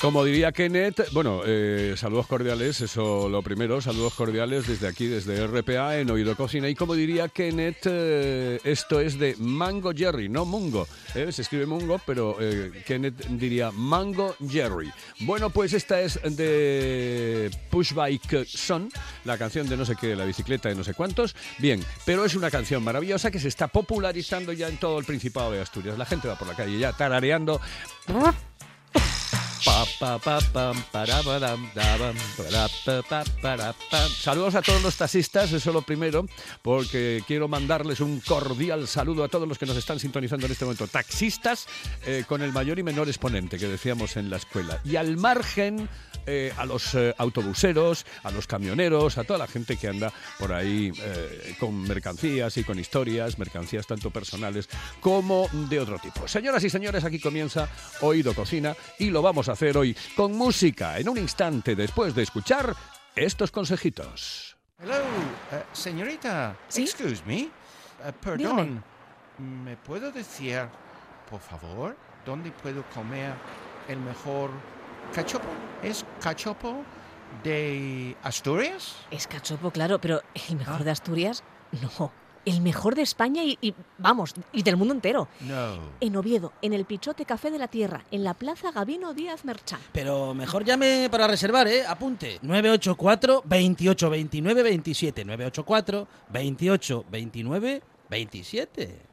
Como diría Kenneth, bueno, eh, saludos cordiales, eso lo primero, saludos cordiales desde aquí, desde RPA en Oído Cocina. Y como diría Kenneth, eh, esto es de Mango Jerry, no Mungo. eh, se escribe Mungo, pero Kenneth diría Mango Jerry. Bueno, pues esta es de Push Bike Son, la canción de no sé qué, la bicicleta de no sé cuántos. Bien, pero es una canción maravillosa que se está popularizando ya en todo el Principado de Asturias. La gente va por la calle ya tarareando. Saludos a todos los taxistas, eso lo primero, porque quiero mandarles un cordial saludo a todos los que nos están sintonizando en este momento. Taxistas eh, con el mayor y menor exponente que decíamos en la escuela. Y al margen, eh, a los eh, autobuseros, a los camioneros, a toda la gente que anda por ahí con mercancías y con historias, mercancías tanto personales como de otro tipo. Señoras y señores, aquí comienza Oído Cocina y lo vamos a hacer hoy con música en un instante después de escuchar estos consejitos. Hello, eh, señorita. ¿Sí? Excuse me. Eh, perdón. ¿Me puedo decir, por favor, dónde puedo comer el mejor cachopo? ¿Es cachopo de Asturias? Es cachopo, claro, pero el mejor Ah. de Asturias, no. El mejor de España y, y, vamos, y del mundo entero. No. En Oviedo, en el Pichote Café de la Tierra, en la Plaza Gabino Díaz Merchán. Pero mejor llame para reservar, ¿eh? Apunte. 984 28 29 27. 984 28 29 27.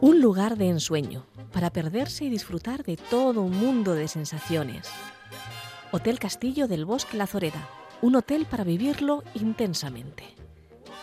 Un lugar de ensueño, para perderse y disfrutar de todo un mundo de sensaciones. Hotel Castillo del Bosque La Zoreda, un hotel para vivirlo intensamente.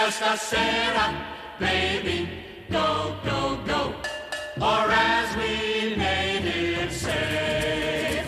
Medias casera, baby, go, go, go. Or as we natives say.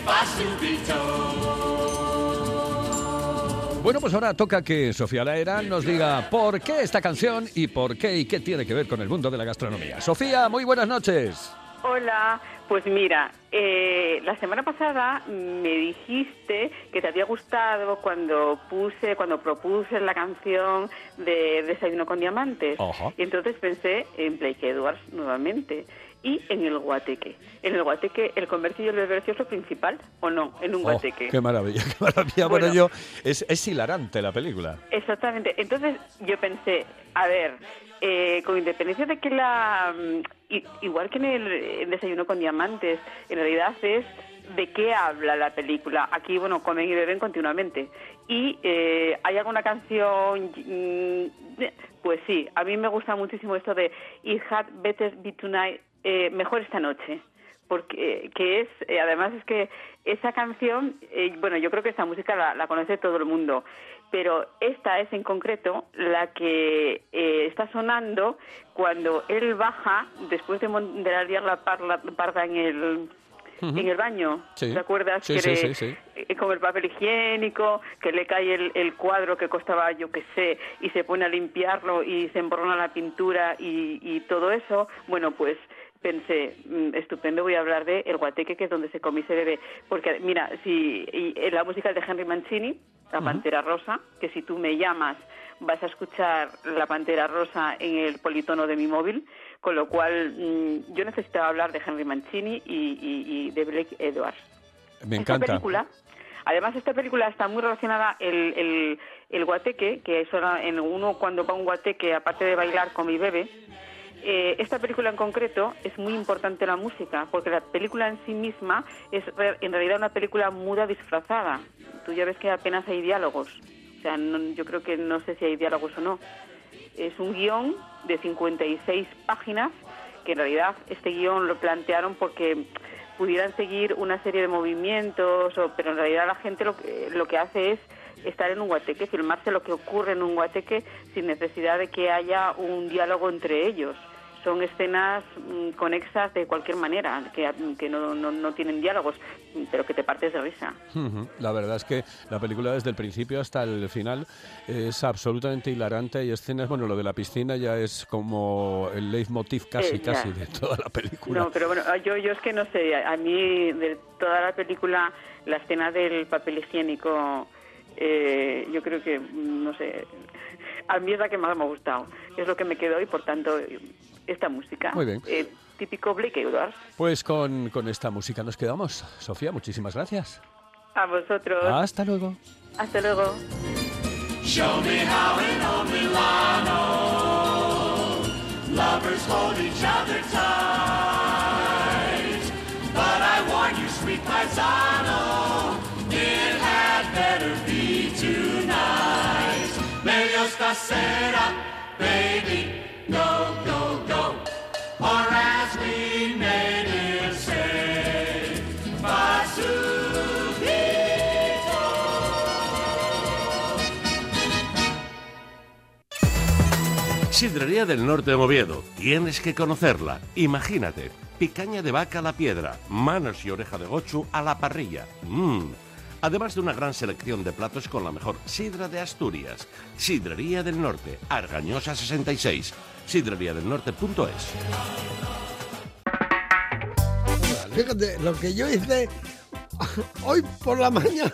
Bueno, pues ahora toca que Sofía Laera nos diga por qué esta canción y por qué y qué tiene que ver con el mundo de la gastronomía. Sofía, muy buenas noches. Hola, pues mira, eh, la semana pasada me dijiste que te había gustado cuando puse, cuando propuse la canción de Desayuno con Diamantes. Ajá. Y entonces pensé en Blake Edwards nuevamente y en el guateque. En el guateque, el comercio y el bebercio es lo principal, ¿o no? En un Oh, guateque. qué maravilla, qué maravilla. Bueno, Bueno. yo, es, es hilarante la película. Exactamente. Entonces yo pensé, a ver, eh, con independencia de que la... mm, Igual que en el, Desayuno con Diamantes, en realidad es de qué habla la película. Aquí, bueno, comen y beben continuamente. Y eh, hay alguna canción... mm, Pues sí, a mí me gusta muchísimo esto de It had better be tonight, eh, mejor esta noche porque que es eh, además es que esa canción eh, bueno yo creo que esta música la, la conoce todo el mundo pero esta es en concreto la que eh, está sonando cuando él baja después de, de liar la parla- parda en el en el baño. Sí. ¿te acuerdas Sí, que sí, le- eh, con el papel higiénico, que le cae el, el cuadro que costaba, yo qué sé, y se pone a limpiarlo y se emborrona la pintura y, y todo eso, bueno, pues pensé, mm, estupendo, voy a hablar de El Guateque, que es donde se come y se bebe. Porque, mira, si y, eh, la música es de Henry Mancini, La Pantera Rosa, que si tú me llamas vas a escuchar La Pantera Rosa en el politono de mi móvil, con lo cual mm, yo necesitaba hablar de Henry Mancini y, y- y de Blake Edwards. Me Esta encanta. película, además esta película está muy relacionada el, el, el guateque, que era en uno cuando va a un guateque, aparte de bailar con mi bebé, eh, esta película en concreto es muy importante la música, porque la película en sí misma es re- en realidad una película muda disfrazada. Tú ya ves que apenas hay diálogos. O sea, no- yo creo que no sé si hay diálogos o no. Es un guion de 56 páginas que en realidad este guion lo plantearon porque pudieran seguir una serie de movimientos, o, pero en realidad la gente lo que, lo que hace es estar en un guateque, filmarse lo que ocurre en un guateque sin necesidad de que haya un diálogo entre ellos. Son escenas mm, conexas de cualquier manera, que, que no, no, no tienen diálogos, pero que te partes de risa. La verdad es que la película desde el principio hasta el final es absolutamente hilarante. Hay escenas, bueno, lo de la piscina ya es como el leitmotiv casi, Eh, casi de toda la película. No, pero bueno, yo, yo es que no sé, a mí de toda la película, la escena del papel higiénico, eh, yo creo que, mm, no sé, a mí es la que más me ha gustado. Es lo que me quedó y por tanto, esta música. Muy bien. eh, típico Blake Edwards. Pues con, con esta música nos quedamos. Sofía, muchísimas gracias. A vosotros. Hasta luego. Hasta luego. Show me how in old Milano lovers hold each other tight. But I warn you, sweet paisano, it had better be tonight. Meglio stasera, baby, Sidrería del Norte de Oviedo. Tienes que conocerla. Imagínate. Picaña de vaca a la piedra, manos y oreja de gochu a la parrilla. Mmm. Además de una gran selección de platos con la mejor sidra de Asturias. Sidrería del Norte, Argañosa 66. Sidreriadelnorte.es. Fíjate, lo que yo hice hoy por la mañana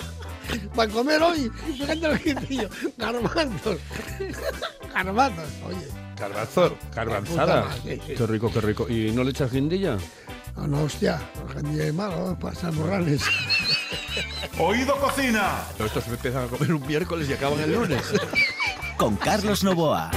para comer hoy, fíjate lo que hice yo, garbanzos, garbanzos, oye. Garbanzo, garbanzada. Puta madre. Qué rico, qué rico. ¿Y no le echas guindilla? No, no, hostia, el es malo, pasar morrales. Oído Cocina. Estos empiezan a comer un miércoles y acaban el lunes. Con Carlos Novoa.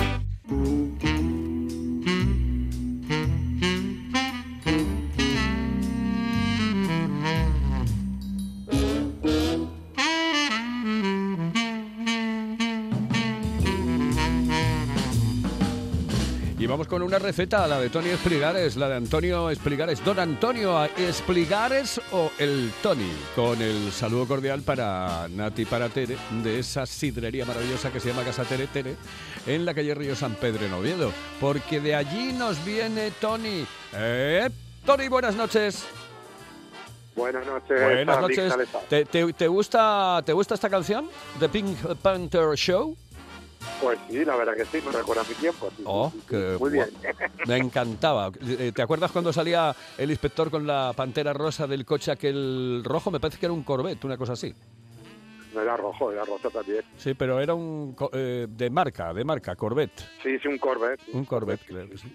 Vamos con una receta, la de Tony Espligares, la de Antonio Espligares. Don Antonio Espligares o el Tony, con el saludo cordial para Nati para Tere, de esa sidrería maravillosa que se llama Casa Tere Tere, en la calle Río San Pedro en Oviedo. Porque de allí nos viene Tony. Eh, Tony, buenas noches. Buenas noches. Buenas noches. ¿qué tal estás? ¿Te, te, te gusta, ¿Te gusta esta canción? The Pink Panther Show. Pues sí, la verdad que sí, me recuerda a mi tiempo. sí, Oh, sí, sí, qué Muy bien. Me encantaba. Eh, ¿Te acuerdas cuando salía el inspector con la pantera rosa del coche aquel rojo? Me parece que era un Corvette, una cosa así. No era rojo, era rosa también. Sí, pero era un eh, de marca, de marca, Corvette. Sí, sí, un Corvette. Un Corvette, claro que sí.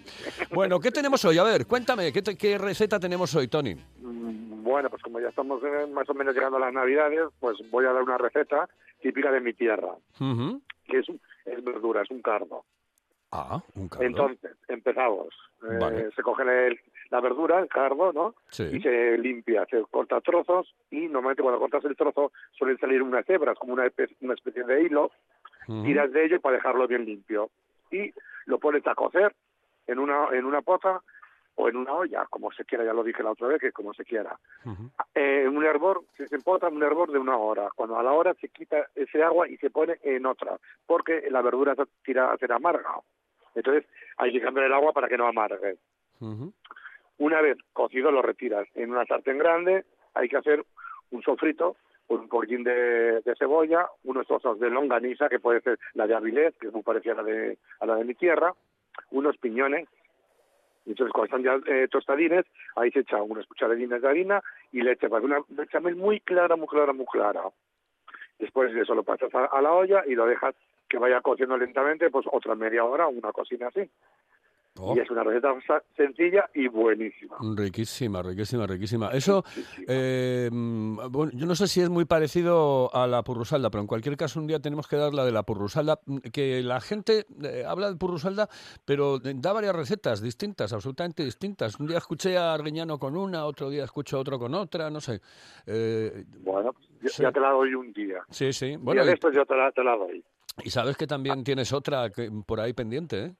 Bueno, ¿qué tenemos hoy? A ver, cuéntame, ¿qué, te- qué receta tenemos hoy, Tony? Mm, Bueno, pues como ya estamos eh, más o menos llegando a las Navidades, pues voy a dar una receta típica de mi tierra, Ujú. que es, un- es verdura, es un cardo. Ah, un cardo. Entonces, empezamos. Eh. Se coge el- la verdura, el cardo, ¿no? Sí. Y se limpia, se corta trozos y normalmente cuando cortas el trozo suelen salir unas hebras, como una especie, una especie de hilo, tiras de ello para dejarlo bien limpio. Y lo pones a cocer en una, en una pota o en una olla, como se quiera, ya lo dije la otra vez, que como se quiera. Eh, un hervor, se se empota un hervor de una hora. Cuando a la hora se quita ese agua y se pone en otra, porque la verdura se tira a ser amarga. Entonces hay que cambiar el agua para que no amargue. Una vez cocido lo retiras en una sartén grande, hay que hacer un sofrito con un poquitín de, de cebolla, unos trozos de longaniza, que puede ser la de Avilés, que es muy parecida a la de, a la de mi tierra, unos piñones, entonces cuando están ya eh, tostadines, ahí se echa unas cucharadinas de harina y leche, para una bechamel muy clara, muy clara, muy clara. Después de eso lo pasas a, a la olla y lo dejas que vaya cociendo lentamente, pues otra media hora, una cocina así. Oh. Y es una receta sencilla y buenísima. Riquísima, riquísima, riquísima. Eso, eh, mm, bueno, yo no sé si es muy parecido a la purrusalda, pero en cualquier caso un día tenemos que dar la de la purrusalda, mm, que la gente eh, habla de purrusalda, pero eh, da varias recetas distintas, absolutamente distintas. Un día escuché a Arguiñano con una, otro día escucho a otro con otra, no sé. Eh, Bueno, Sí. ya te la doy un día. sí, sí. Bueno, y, después yo te la, te la doy. y sabes que también tienes otra que, por ahí pendiente, ¿eh?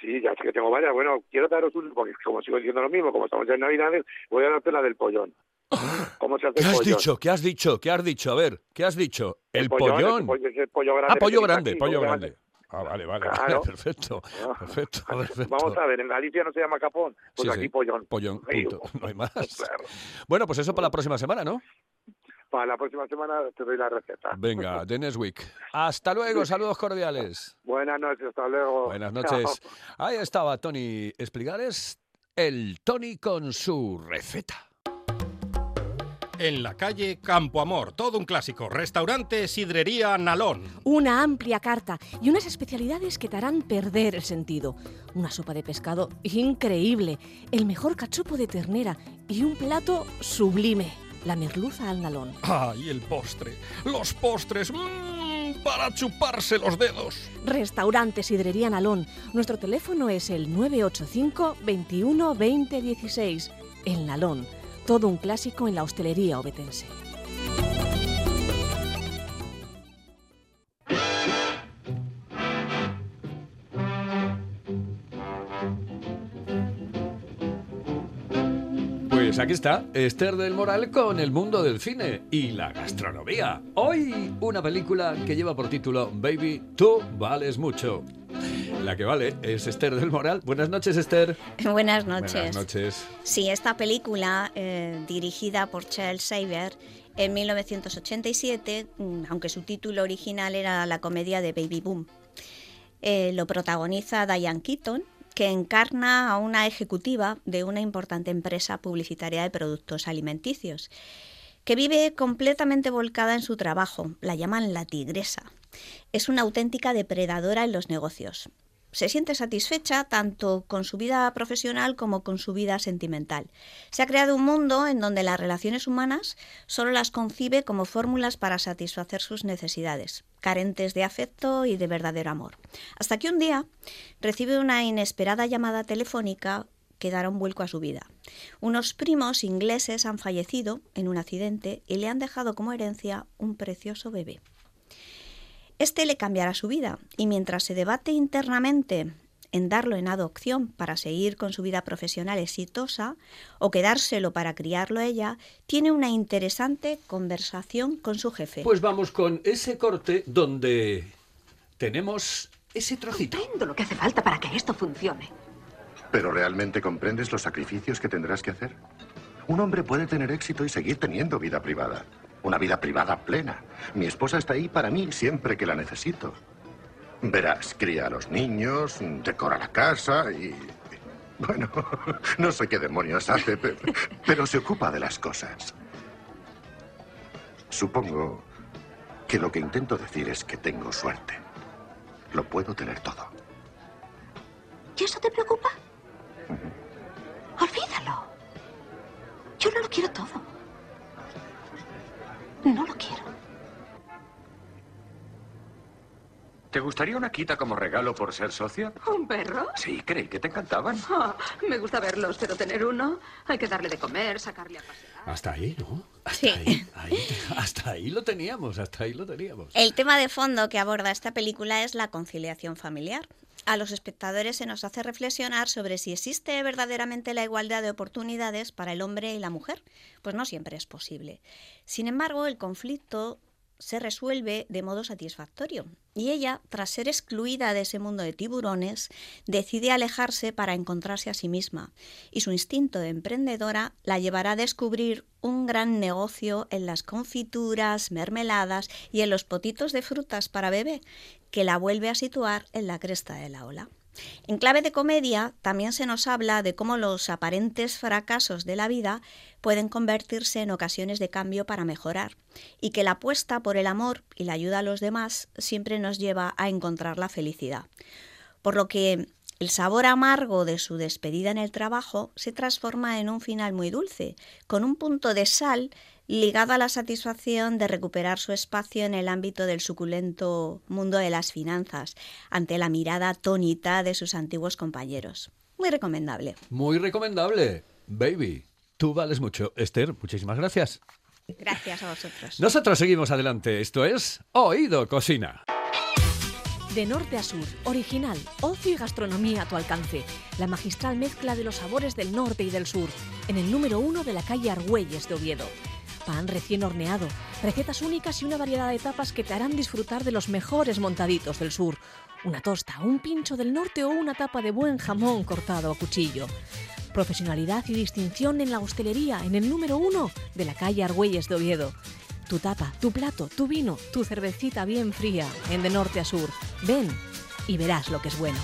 Sí, ya sé que tengo varias. Bueno, quiero daros un, porque como sigo diciendo lo mismo, como estamos ya en Navidades, voy a darte la del pollón. ¿Cómo se hace ¿Qué el has pollón? dicho? ¿Qué has dicho? ¿Qué has dicho? A ver, ¿qué has dicho? El, pollón, pollón. pollo- grande ah, pollo grande, aquí, pollo grande. Ah, vale, vale, vale, Claro. perfecto, perfecto, perfecto. Vamos a ver, en Galicia no se llama capón, pues Sí, aquí sí. pollón. Pollón, punto. No hay más. claro. Bueno, pues eso para la próxima semana, ¿no? Para la próxima semana te doy la receta. Venga, de next week. Hasta luego, saludos cordiales. Buenas noches, hasta luego. Buenas Chao. noches. Ahí estaba Tony Explicares, el Tony con su receta. En la calle Campo Amor, todo un clásico. Restaurante Sidrería Nalón. Una amplia carta y unas especialidades que te harán perder el sentido. Una sopa de pescado increíble, el mejor cachopo de ternera y un plato sublime, la merluza al nalón. ¡Ay, el postre! ¡Los postres! ¡Mmm! Para chuparse los dedos. Restaurante Sidrería Nalón. Nuestro teléfono es el 985 21 20 16. El Nalón. Todo un clásico en la hostelería obetense. Pues aquí está, Esther del Moral con el mundo del cine y la gastronomía. Hoy una película que lleva por título Baby, tú vales mucho. La que vale es Esther del Moral. Buenas noches, Esther. Buenas noches. Buenas noches. Sí, esta película, eh, dirigida por Charles Saber en 1987, mm, aunque su título original era la comedia de Baby Boom, eh, lo protagoniza Diane Keaton, que encarna a una ejecutiva de una importante empresa publicitaria de productos alimenticios, que vive completamente volcada en su trabajo. La llaman la tigresa. Es una auténtica depredadora en los negocios. Se siente satisfecha tanto con su vida profesional como con su vida sentimental. Se ha creado un mundo en donde las relaciones humanas solo las concibe como fórmulas para satisfacer sus necesidades, carentes de afecto y de verdadero amor. Hasta que un día recibe una inesperada llamada telefónica que dará un vuelco a su vida. Unos primos ingleses han fallecido en un accidente y le han dejado como herencia un precioso bebé. Este le cambiará su vida y mientras se debate internamente en darlo en adopción para seguir con su vida profesional exitosa o quedárselo para criarlo ella, tiene una interesante conversación con su jefe. Pues vamos con ese corte donde tenemos ese trocito. Comprendo lo que hace falta para que esto funcione. ¿Pero realmente comprendes los sacrificios que tendrás que hacer? Un hombre puede tener éxito y seguir teniendo vida privada. Una vida privada plena. Mi esposa está ahí para mí siempre que la necesito. Verás, cría a los niños, decora la casa y... Bueno, no sé qué demonios hace, pe- pero se ocupa de las cosas. Supongo que lo que intento decir es que tengo suerte. Lo puedo tener todo. ¿Y eso te preocupa? Olvídalo. Yo no lo quiero todo. No lo quiero. ¿Te gustaría una quita como regalo por ser socio? ¿Un perro? Sí, creí que te encantaban. Ah, me gusta verlos, pero tener uno hay que darle de comer, sacarle a pasear. Hasta ahí, ¿no? Sí. Ahí, hasta ahí lo teníamos, hasta ahí lo teníamos. El tema de fondo que aborda esta película es la conciliación familiar. A los espectadores se nos hace reflexionar sobre si existe verdaderamente la igualdad de oportunidades para el hombre y la mujer. Pues no siempre es posible. Sin embargo, el conflicto se resuelve de modo satisfactorio. Y ella, tras ser excluida de ese mundo de tiburones, decide alejarse para encontrarse a sí misma. Y su instinto de emprendedora la llevará a descubrir un gran negocio en las confituras, mermeladas y en los potitos de frutas para bebé, que la vuelve a situar en la cresta de la ola. En clave de comedia también se nos habla de cómo los aparentes fracasos de la vida pueden convertirse en ocasiones de cambio para mejorar y que la apuesta por el amor y la ayuda a los demás siempre nos lleva a encontrar la felicidad. Por lo que el sabor amargo de su despedida en el trabajo se transforma en un final muy dulce, con un punto de sal ligado a la satisfacción de recuperar su espacio en el ámbito del suculento mundo de las finanzas, ante la mirada atónita de sus antiguos compañeros. Muy recomendable. Muy recomendable. Baby, tú vales mucho. Esther, muchísimas gracias. Gracias a vosotros. Nosotros seguimos adelante. Esto es Oído Cocina. De norte a sur, original, ocio y gastronomía a tu alcance. La magistral mezcla de los sabores del norte y del sur. En el número uno de la calle Argüelles de Oviedo. Pan recién horneado, recetas únicas y una variedad de tapas que te harán disfrutar de los mejores montaditos del sur. Una tosta, un pincho del norte o una tapa de buen jamón cortado a cuchillo. Profesionalidad y distinción en la hostelería en el número uno de la calle Argüelles de Oviedo. Tu tapa, tu plato, tu vino, tu cervecita bien fría en de norte a sur. Ven y verás lo que es bueno.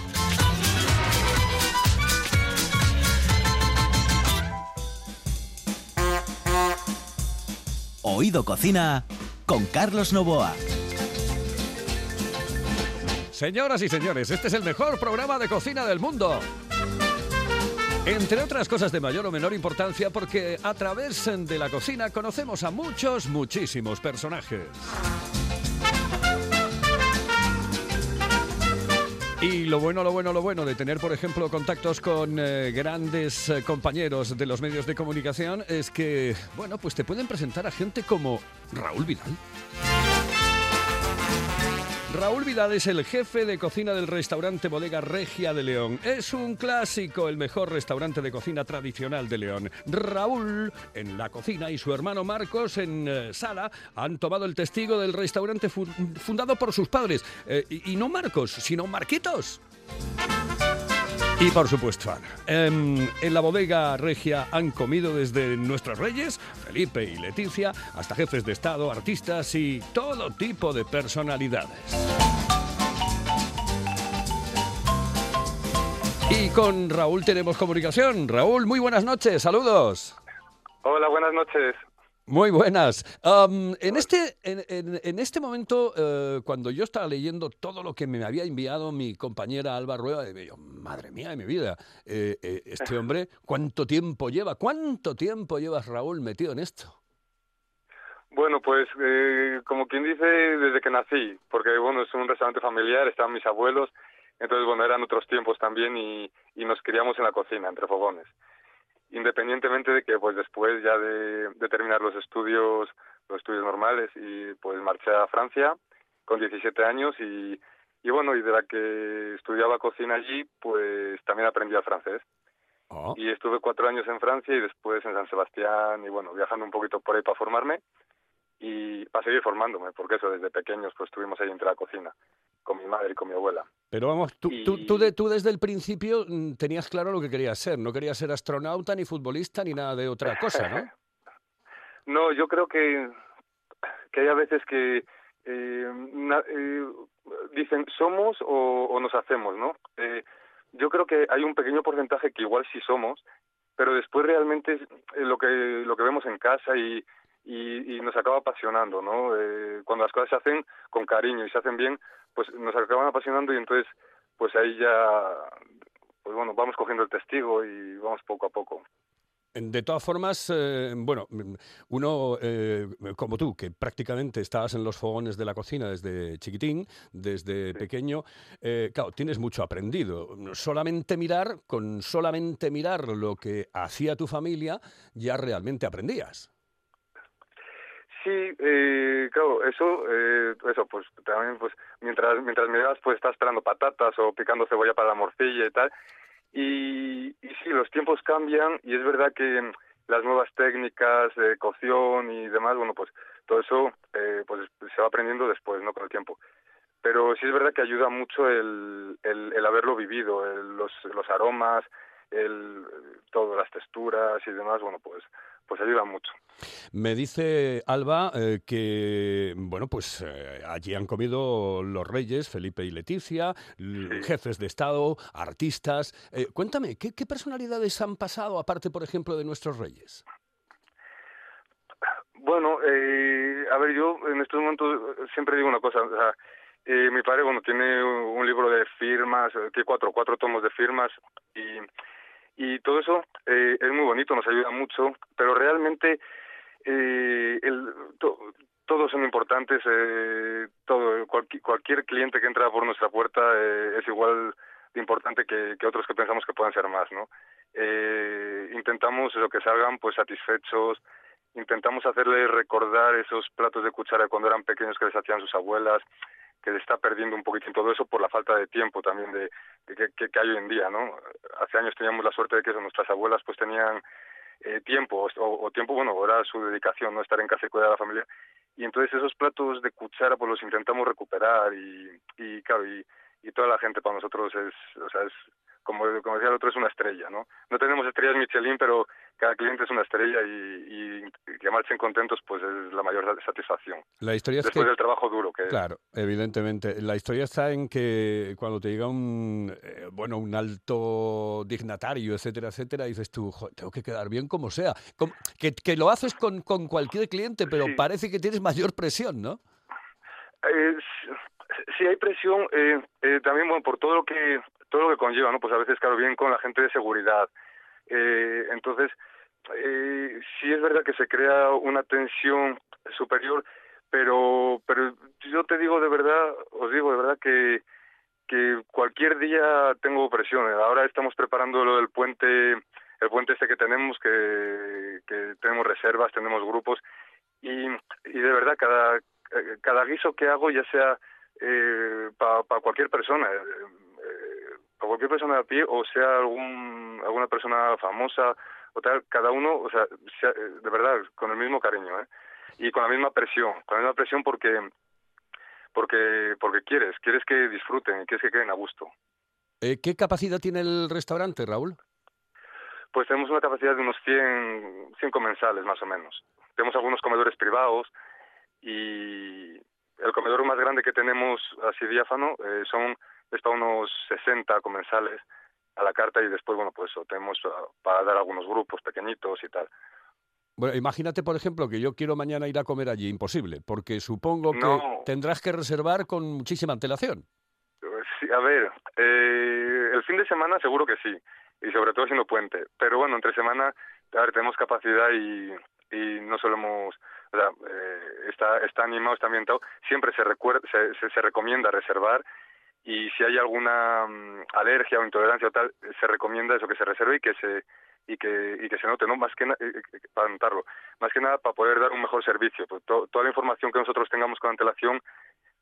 Oído Cocina con Carlos Novoa. Señoras y señores, este es el mejor programa de cocina del mundo. Entre otras cosas de mayor o menor importancia porque a través de la cocina conocemos a muchos, muchísimos personajes. Y lo bueno, lo bueno, lo bueno de tener, por ejemplo, contactos con eh, grandes eh, compañeros de los medios de comunicación es que, bueno, pues te pueden presentar a gente como Raúl Vidal. Raúl Vidal es el jefe de cocina del restaurante Bodega Regia de León. Es un clásico, el mejor restaurante de cocina tradicional de León. Raúl en la cocina y su hermano Marcos en eh, sala han tomado el testigo del restaurante fu- fundado por sus padres. Eh, y no Marcos, sino Marquitos. Y por supuesto, Ana. Em, en la bodega regia han comido desde nuestros reyes, Felipe y Leticia, hasta jefes de Estado, artistas y todo tipo de personalidades. Y con Raúl tenemos comunicación. Raúl, muy buenas noches, saludos. Hola, buenas noches. Muy buenas. En, este, en, en- este momento, eh, cuando yo estaba leyendo todo lo que me había enviado mi compañera Alba Rueda, yo, madre mía de mi vida, eh, eh, este hombre, ¿cuánto tiempo lleva? ¿Cuánto tiempo llevas, Raúl, metido en esto? Bueno, pues eh, como quien dice, desde que nací, porque bueno, es un restaurante familiar, estaban mis abuelos, entonces bueno, eran otros tiempos también y, y nos criamos en la cocina, entre fogones. Independientemente de que pues después ya de, de terminar los estudios, los estudios normales y pues marché a Francia con 17 años y, y bueno, y de la que estudiaba cocina allí, pues también aprendí el francés. Y estuve cuatro años en Francia y después en San Sebastián y bueno, viajando un poquito por ahí para formarme y para seguir formándome, porque eso desde pequeños pues estuvimos ahí entre la cocina, con mi madre y con mi abuela. Pero vamos, tú, tú, tú, de- tú desde el principio mm, tenías claro lo que querías ser. No querías ser astronauta, ni futbolista, ni nada de otra cosa, ¿no? No, yo creo que, que hay a veces que eh, na- eh, dicen somos o, o nos hacemos, ¿no? Eh, yo creo que hay un pequeño porcentaje que igual sí somos, pero después realmente es lo que lo que vemos en casa y, y, y nos acaba apasionando, ¿no? Eh, cuando las cosas se hacen con cariño y se hacen bien, pues nos acaban apasionando y entonces pues ahí ya pues bueno, vamos cogiendo el testigo y vamos poco a poco. De todas formas, eh, bueno, uno eh, como tú, que prácticamente estabas en los fogones de la cocina desde chiquitín, desde pequeño, eh, claro, tienes mucho aprendido. Solamente mirar, con solamente mirar lo que hacía tu familia, ya realmente aprendías. Sí, eh, claro, eso, eh, eso, pues también, pues mientras mientras me das, pues estás esperando patatas o picando cebolla para la morcilla y tal. Y, y sí, los tiempos cambian y es verdad que las nuevas técnicas de cocción y demás, bueno, pues todo eso eh, pues se va aprendiendo después, ¿no? Con el tiempo. Pero sí es verdad que ayuda mucho el, el, el haberlo vivido, el- los, los aromas, el, todo, las texturas y demás, bueno, pues pues ayuda mucho. Me dice Alba eh, que, bueno, pues eh, allí han comido los reyes, Felipe y Leticia, jefes de Estado, artistas. Eh, cuéntame, ¿qué, qué personalidades han pasado, aparte, por ejemplo, de nuestros reyes? Bueno, a ver, yo en estos momentos siempre digo una cosa. O sea, mi padre, bueno, tiene un libro de firmas, tiene cuatro, cuatro tomos de firmas y, y todo eso eh, es muy bonito, nos ayuda mucho, pero realmente eh, todos son importantes. Eh, todo, cualqui- cualquier cliente que entra por nuestra puerta eh, es igual de importante que, que otros que pensamos que puedan ser más, ¿no? Eh, intentamos lo que salgan pues satisfechos, intentamos hacerles recordar esos platos de cuchara cuando eran pequeños que les hacían sus abuelas. que se está perdiendo un poquitín todo eso por la falta de tiempo también de, de que- que hay hoy en día, ¿no? Hace años teníamos la suerte de que eso, nuestras abuelas pues tenían eh, tiempo o, o tiempo, bueno, era su dedicación, ¿no? Estar en casa y cuidar a la familia. Y entonces esos platos de cuchara pues los intentamos recuperar y, y claro, y, y toda la gente para nosotros es, o sea, es como, como decía el otro, es una estrella, ¿no? No tenemos estrellas Michelin, pero cada cliente es una estrella y, y que marchen contentos pues es la mayor satisfacción. La historia es Después que... del trabajo duro que Claro, evidentemente. La historia está en que cuando te llega un, eh, bueno, un alto dignatario, etcétera, etcétera, dices tú, "Jo, tengo que quedar bien como sea. Como- que, que lo haces con, con cualquier cliente, pero parece que tienes mayor presión, ¿no? Eh, sí hay presión eh, eh, también bueno por todo lo que todo lo que conlleva no pues a veces claro bien con la gente de seguridad. Eh, entonces eh, sí es verdad que se crea una tensión superior pero pero yo te digo de verdad os digo de verdad que que cualquier día tengo presión ahora estamos preparando lo del puente el puente este que tenemos que que tenemos reservas tenemos grupos y, y de verdad cada eh, cada guiso que hago ya sea para cualquier persona cualquier persona de a pie o sea algún alguna persona famosa o tal cada uno o sea, sea, eh, de verdad con el mismo cariño ¿eh? y con la misma presión con la misma presión porque porque porque quieres quieres que disfruten quieres que queden a gusto Eh, ¿Qué capacidad tiene el restaurante, Raúl? Pues tenemos una capacidad de unos 100, 100 comensales más o menos. Tenemos algunos comedores privados y el comedor más grande que tenemos así diáfano eh, son es para unos 60 comensales a la carta y después, bueno, pues tenemos ah, para dar algunos grupos pequeñitos y tal. Bueno, imagínate, por ejemplo, que yo quiero mañana ir a comer allí. Imposible, porque supongo que No. tendrás que reservar con muchísima antelación. Eh, Sí, a ver, eh, el fin de semana seguro que sí, y sobre todo siendo puente. Pero bueno, entre semana, a ver, tenemos capacidad y, y no solemos, o sea, eh, está, está animado, está ambientado. Siempre se, recuer- se, se, se recomienda reservar y si hay alguna mm, alergia o intolerancia o tal, se recomienda eso que se reserve y que se y que y que se note, ¿no? Más que na- eh, eh, para notarlo, más que nada para poder dar un mejor servicio. Pues to- toda la información que nosotros tengamos con antelación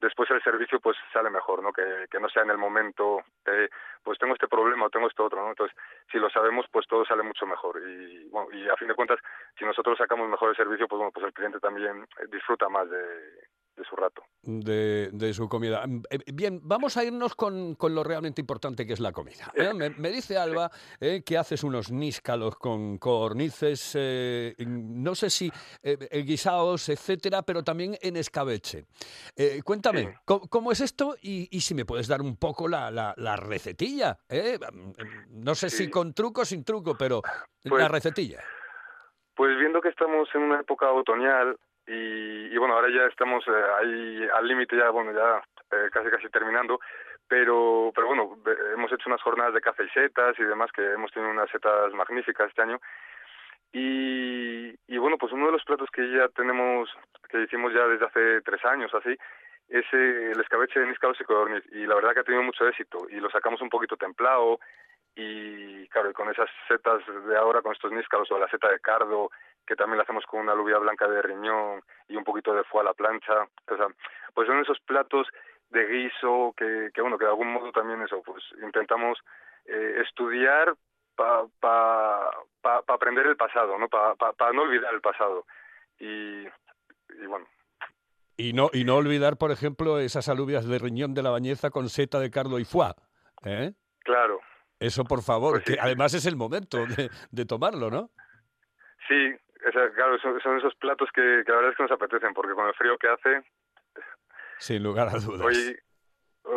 después el servicio pues sale mejor, ¿no? Que, no sea en el momento, eh, pues tengo este problema o tengo esto otro, ¿no? Entonces, si lo sabemos, pues todo sale mucho mejor. Y, bueno, y a fin de cuentas, si nosotros sacamos mejor el servicio, pues bueno, pues el cliente también eh, disfruta más de, de su rato. de, de su comida. Mm, eh, Bien, vamos a irnos con, con lo realmente importante que es la comida. ¿eh? Me, me dice Alba eh, que haces unos níscalos con cornices, eh, no sé si eh, eh, guisados, etcétera, pero también en escabeche. Eh, cuéntame, ¿cómo, cómo es esto? Y, y si me puedes dar un poco la, la, la recetilla. ¿eh? Mm, No sé si con truco o sin truco, pero Pues- la recetilla. Pues viendo que estamos en una época otoñal y, bueno, ahora ya estamos eh, ahí al límite, ya bueno, ya eh, casi casi terminando, pero pero bueno, hemos hecho unas jornadas de caza y setas y demás, que hemos tenido unas setas magníficas este año. Y, y bueno, pues uno de los platos que ya tenemos, que hicimos ya desde hace tres años así, es eh, el escabeche de níscalos y codorniz. Y la verdad que ha tenido mucho éxito. Y lo sacamos un poquito templado, y claro, con esas setas de ahora, con estos níscalos o la seta de cardo, que también la hacemos con una alubia blanca de riñón y un poquito de foie a la plancha, o sea, pues son esos platos de guiso que, que bueno, que de algún modo también eso, pues intentamos eh, estudiar para pa, pa, pa aprender el pasado, ¿no? Para pa, pa no olvidar el pasado. Y, y bueno, Y no, y no olvidar, por ejemplo, esas alubias de riñón de la bañeza con seta de cardo y foie. ¿eh? claro, Eso, por favor, Pues sí, que además es el momento de, de tomarlo, ¿no? sí, esa- claro, son, son esos platos que, que la verdad es que nos apetecen, porque con el frío que hace, Sin lugar a dudas. Hoy,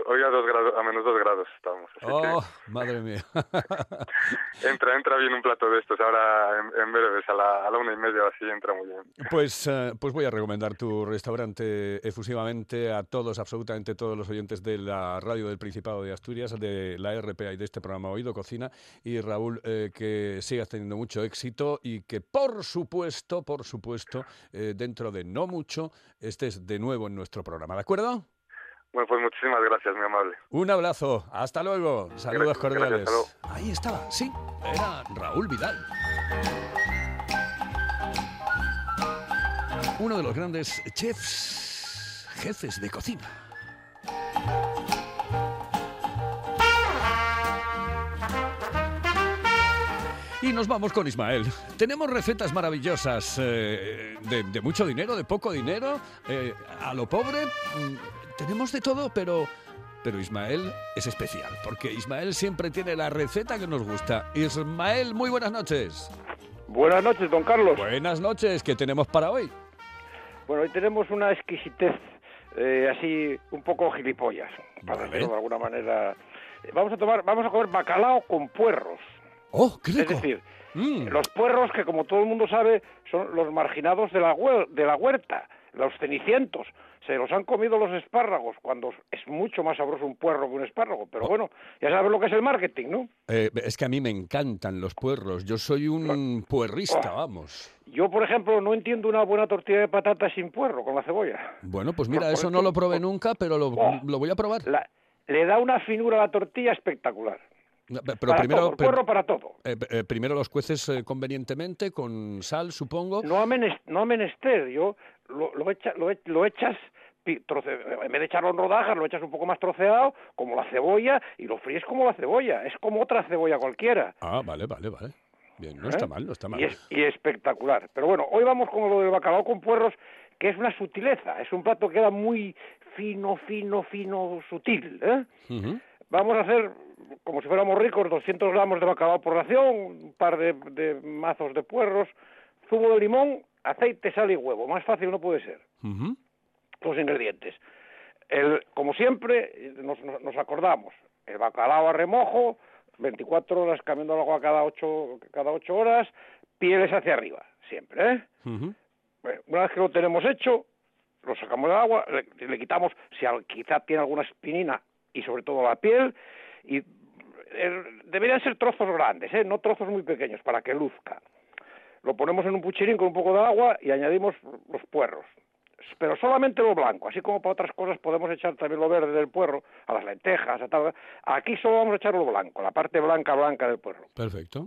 hoy a, dos grados, a menos dos grados estamos. Así Oh, madre mía. entra, entra bien un plato de estos. Ahora en, en breves, a la, a la una y media o así, entra muy bien. Pues, eh, pues voy a recomendar tu restaurante efusivamente a todos, absolutamente todos los oyentes de la radio del Principado de Asturias, de la RPA y de este programa Oído Cocina. Y Raúl, eh, que sigas teniendo mucho éxito y que por supuesto, por supuesto, eh, dentro de no mucho, estés de nuevo en nuestro programa. ¿De acuerdo? Bueno, pues muchísimas gracias, mi amable. Un abrazo, hasta luego. Saludos cordiales. Ahí estaba, sí, era Raúl Vidal. Uno de los grandes chefs, jefes de cocina. Y nos vamos con Ismael. Tenemos recetas maravillosas eh, de, mucho dinero, de poco dinero, eh, a lo pobre. Mm, tenemos de todo, pero, pero Ismael es especial, porque Ismael siempre tiene la receta que nos gusta. Ismael, muy buenas noches. Buenas noches, don Carlos. Buenas noches, ¿qué tenemos para hoy? Bueno, hoy tenemos una exquisitez eh, así un poco gilipollas, para Vale. decirlo de alguna manera. Vamos a tomar, vamos a comer bacalao con puerros. ¡Oh, qué Es rico! decir, Mm. los puerros que como todo el mundo sabe son los marginados de la, de la huerta, los cenicientos. Se los han comido los espárragos, cuando es mucho más sabroso un puerro que un espárrago. Pero bueno, ya sabes lo que es el marketing, ¿no? Eh, es que a mí me encantan los puerros. Yo soy un puerrista, vamos. Yo, por ejemplo, no entiendo una buena tortilla de patatas sin puerro, con la cebolla. Bueno, pues mira, Por- eso no lo probé nunca, pero lo, Oh. lo voy a probar. La- le da una finura a la tortilla espectacular. Pero para primero, todo, el puerro para todo. eh, eh, primero los cueces eh, convenientemente con sal, supongo. No menes- no menester, yo lo, lo, echa- lo, e- lo echas, troce- en vez de echarlo en rodajas, lo echas un poco más troceado, como la cebolla, y lo fríes como la cebolla, es como otra cebolla cualquiera. Ah, vale, vale, vale. Bien, no ¿eh? está mal, no está mal. Y, es- y espectacular. Pero bueno, hoy vamos con lo del bacalao con puerros, que es una sutileza, es un plato que queda muy fino, fino, fino, sutil. ¿eh? Vamos a hacer, como si fuéramos ricos, 200 gramos de bacalao por ración, un par de, de mazos de puerros, zumo de limón, aceite, sal y huevo. Más fácil no puede ser. Los ingredientes. El, como siempre, nos, nos- acordamos, el bacalao a remojo, 24 horas cambiando el agua cada 8, cada ocho horas, pieles hacia arriba, siempre, ¿eh? Bueno, una vez que lo tenemos hecho, lo sacamos del agua, le, le quitamos si al- quizá tiene alguna espinina y sobre todo la piel, y deberían ser trozos grandes, ¿eh? no trozos muy pequeños, para que luzca. Lo ponemos en un puchirín con un poco de agua y añadimos los puerros. Pero solamente lo blanco, así como para otras cosas podemos echar también lo verde del puerro, a las lentejas, a tal. Aquí solo vamos a echar lo blanco, la parte blanca, blanca del puerro Perfecto.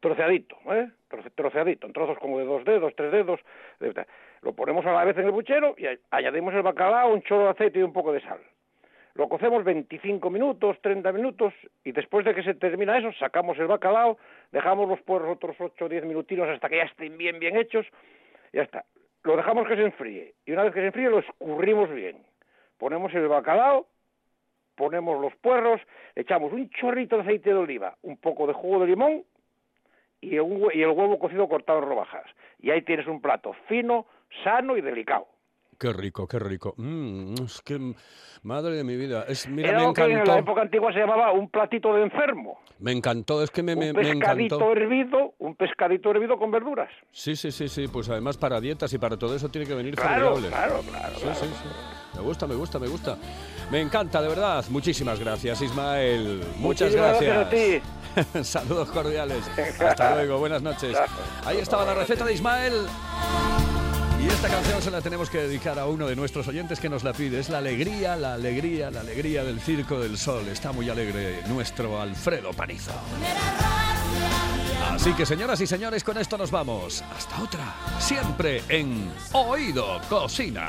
troceadito, ¿eh? Troce- troceadito, en trozos como de dos dedos, tres dedos. de- Lo ponemos a la vez en el puchero y añadimos el bacalao, un chorro de aceite y un poco de sal. Lo cocemos 25 minutos, 30 minutos y después de que se termina eso, sacamos el bacalao, dejamos los puerros otros 8 o 10 minutinos hasta que ya estén bien, bien hechos. y Ya está. Lo dejamos que se enfríe y una vez que se enfríe lo escurrimos bien. Ponemos el bacalao, ponemos los puerros, echamos un chorrito de aceite de oliva, un poco de jugo de limón y, el huevo cocido cortado en rodajas. Y ahí tienes un plato fino, sano y delicado. Qué rico, qué rico. Mm, es que, madre de mi vida. Es, mira, Era me lo que en la encantó. época antigua se llamaba un platito de enfermo. Me encantó, es que me, me, un me pescadito encantó. hervido, un pescadito hervido con verduras. Sí, sí, sí, sí. Pues además para dietas y para todo eso tiene que venir Claro, claro, claro, Sí, claro. sí, sí. Me gusta, me gusta, me gusta. Me encanta, de verdad. Muchísimas gracias, Ismael. Muchas Muchísimas gracias. gracias a Saludos cordiales. Hasta luego, buenas noches. Ahí estaba la receta de Ismael. Y esta canción se la tenemos que dedicar a uno de nuestros oyentes que nos la pide. Es la alegría, la alegría, la alegría del Circo del Sol. Está muy alegre nuestro Alfredo Panizo. Así que, señoras y señores, con esto nos vamos. Hasta otra. Siempre en Oído Cocina.